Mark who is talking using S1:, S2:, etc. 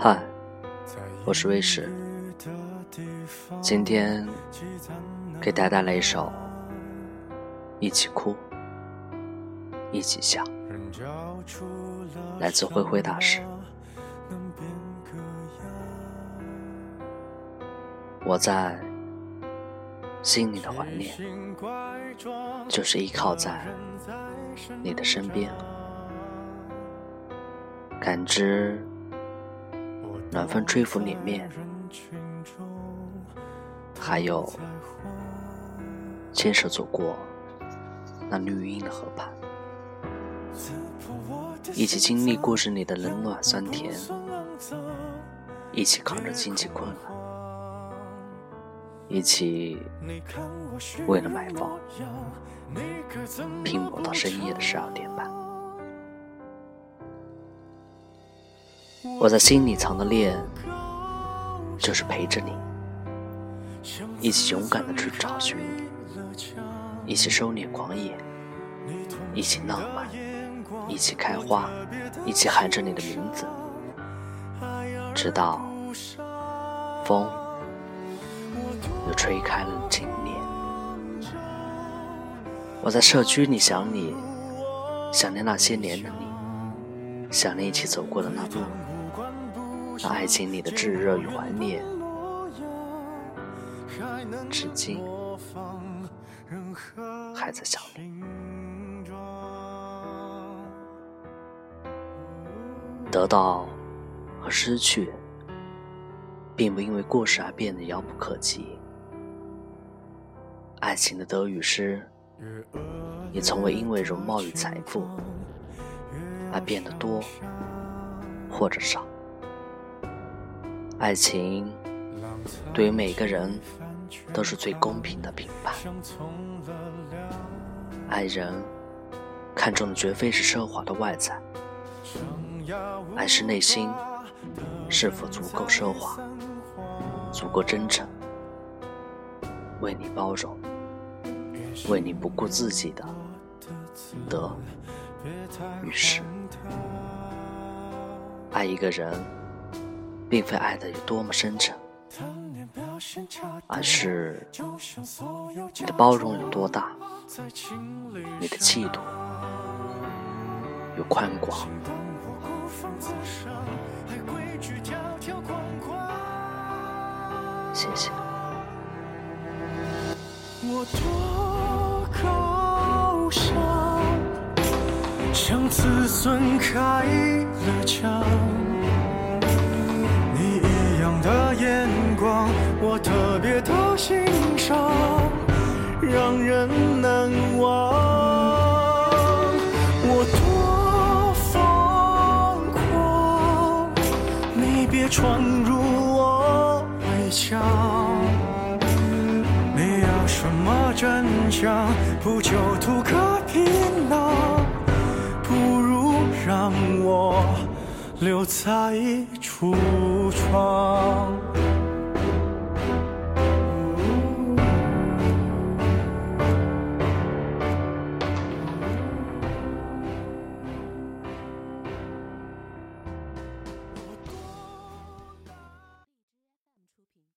S1: 嗨我是卫士，今天给大家带来一首《一起哭，一起笑》，来自灰灰大师。我在心里的怀念，就是依靠在你的身边，感知。暖风吹拂脸面，还有牵手走过那绿荫的河畔，一起经历故事里的冷暖酸甜，一起扛着经济困难，一起为了买房拼搏到深夜的十二点半。我在心里藏的恋，就是陪着你，一起勇敢的去找寻，一起收敛狂野，一起浪漫，一起开花，一起喊着你的名字，直到风又吹开了情念。我在社区里想你，想念那些年的你，想念一起走过的那路。那爱情里的炙热与怀念，至今还在想你。得到和失去，并不因为过失而变得遥不可及。爱情的得与失，也从未因为容貌与财富而变得多或者少。爱情对于每个人都是最公平的评判。爱人看重的绝非是奢华的外在，而是内心是否足够奢华、足够真诚，为你包容，为你不顾自己的得与失。爱一个人。并非爱的有多么深沉，而是你的包容有多大，你的气度有宽广。谢谢。我多高尚，像子孙开了枪。的眼光，我特别的欣赏，让人难忘。我多疯狂，你别闯入我围墙。你要什么真相？不就图个皮囊？不如让我。留在橱窗。